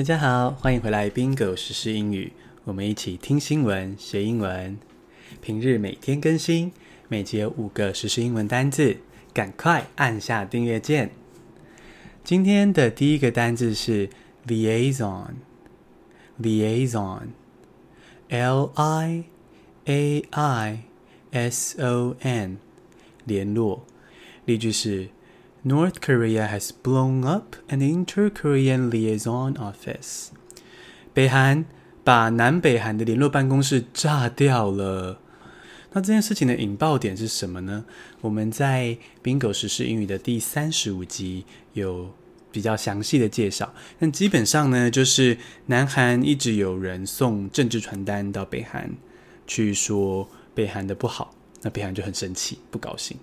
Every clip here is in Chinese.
大家好，欢迎回来 Bingo 时英语，我们一起听新闻学英文。平日每天更新，每集有五个时事英文单字，赶快按下订阅键。今天的第一个单字是 liaison，liaison，L I A I S O N，联络。例句是。North Korea has blown up an inter-Korean liaison office. 北韩把南北韩的联络办公室炸掉了。那这件事情的引爆点是什么呢？我们在 Bingo 时事英语的第三十五集有比较详细的介绍。那基本上呢，就是南韩一直有人送政治传单到北韩，去说北韩的不好，那北韩就很生气，不高兴。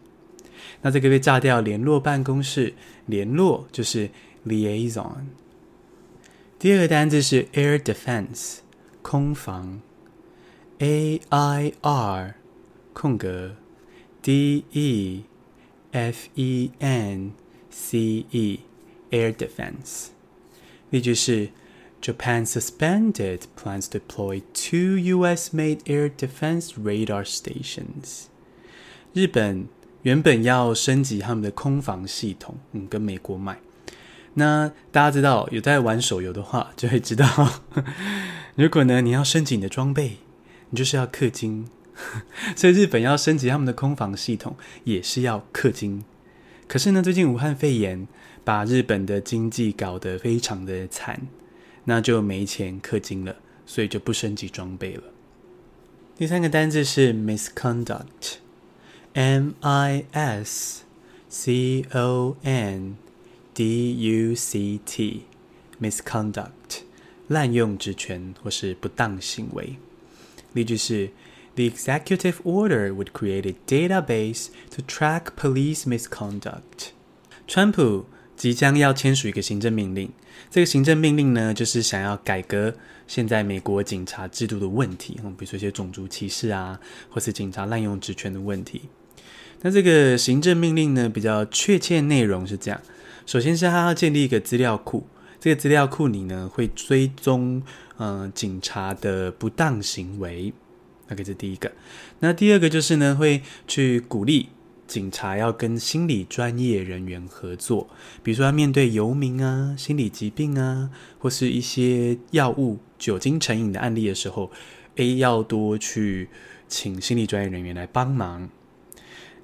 那这个被炸掉联络办公室，联络就是 liaison。第二个单字是 air defense，空防，A I R 空格 D E F E N C E air defense。例句是 Japan suspended plans to deploy two U.S.-made air defense radar stations。日本。 原本要升级他们的空防系统，嗯，跟美国买。那大家知道有在玩手游的话，就会知道，如果呢你要升级你的装备，你就是要氪金。所以日本要升级他们的空防系统，也是要氪金。可是呢，最近武汉肺炎把日本的经济搞得非常的惨，那就没钱氪金了，所以就不升级装备了。第三个单字是 misconduct。M I S C O N D U C T，misconduct，滥用职权或是不当行为。例句是：The executive order would create a database to track police misconduct。川普即将要签署一个行政命令，这个行政命令呢，就是想要改革现在美国警察制度的问题，嗯，比如说一些种族歧视啊，或是警察滥用职权的问题。 那这个行政命令呢，比较确切内容是这样：首先是他要建立一个资料库，这个资料库里呢会追踪嗯、警察的不当行为，那个是第一个。那第二个就是呢会去鼓励警察要跟心理专业人员合作，比如说要面对游民啊、心理疾病啊，或是一些药物酒精成瘾的案例的时候，A 要多去请心理专业人员来帮忙。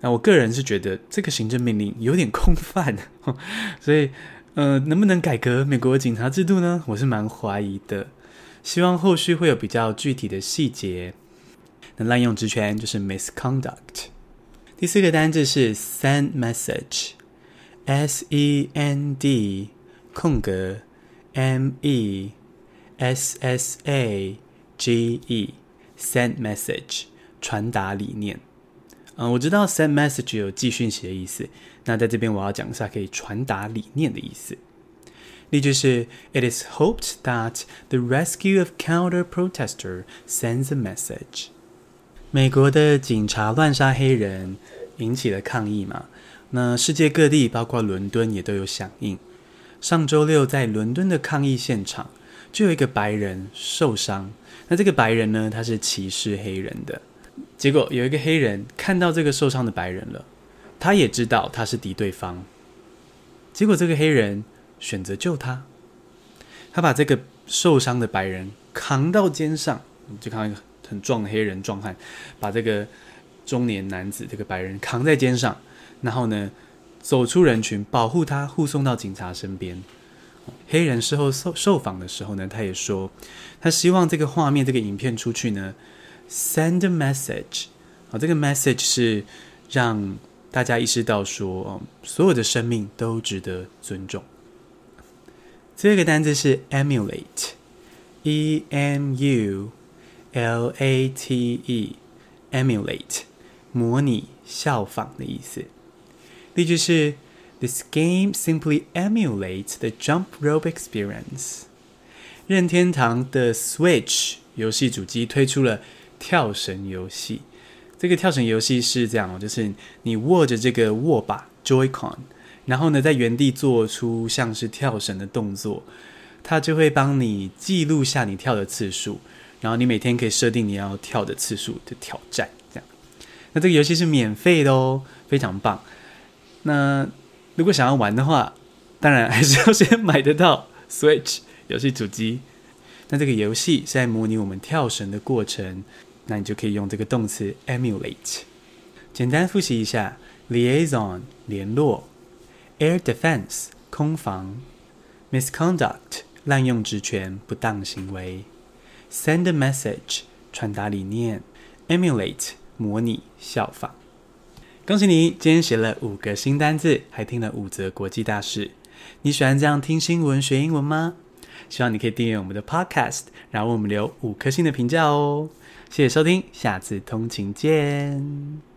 那我个人是觉得这个行政命令有点空泛，所以，呃，能不能改革美国警察制度呢？我是蛮怀疑的。希望后续会有比较具体的细节。那滥用职权就是 misconduct。第四个单字是 send message，S E N D 空格 M E S S A G E，send message 传达理念。嗯，我知道 send message 有寄讯息的意思。那在这边我要讲一下可以传达理念的意思。例句是：It is hoped that the rescue of counter-protester sends a message。美国的警察乱杀黑人，引起了抗议嘛？那世界各地，包括伦敦也都有响应。上周六在伦敦的抗议现场，就有一个白人受伤。那这个白人呢，他是歧视黑人的。结果有一个黑人看到这个受伤的白人了，他也知道他是敌对方。结果这个黑人选择救他，他把这个受伤的白人扛到肩上，就看到一个很壮的黑人壮汉，把这个中年男子这个白人扛在肩上，然后呢走出人群，保护他，护送到警察身边。黑人事后受受访的时候呢，他也说，他希望这个画面、这个影片出去呢。Send a message，好，这个 message 是让大家意识到说，所有的生命都值得尊重。这个单词是 emulate，e m u l a t e，emulate，模拟、效仿的意思。例句是：This game simply emulates the jump rope experience。任天堂的 Switch 游戏主机推出了。跳绳游戏，这个跳绳游戏是这样，就是你握着这个握把 Joy-Con，然后呢，在原地做出像是跳绳的动作，它就会帮你记录下你跳的次数，然后你每天可以设定你要跳的次数的挑战，这样。那这个游戏是免费的哦，非常棒。那如果想要玩的话，当然还是要先买得到 Switch 游戏主机。那这个游戏是在模拟我们跳绳的过程，那你就可以用这个动词 emulate。简单复习一下：liaison 联络，air defense 空防，misconduct 滥用职权不当行为，send a message 传达理念，emulate 模拟效仿。恭喜你，今天学了五个新单字，还听了五则国际大事。你喜欢这样听新闻学英文吗？希望你可以订阅我们的 Podcast，然后为我们留五颗星的评价哦。谢谢收听，下次通勤见。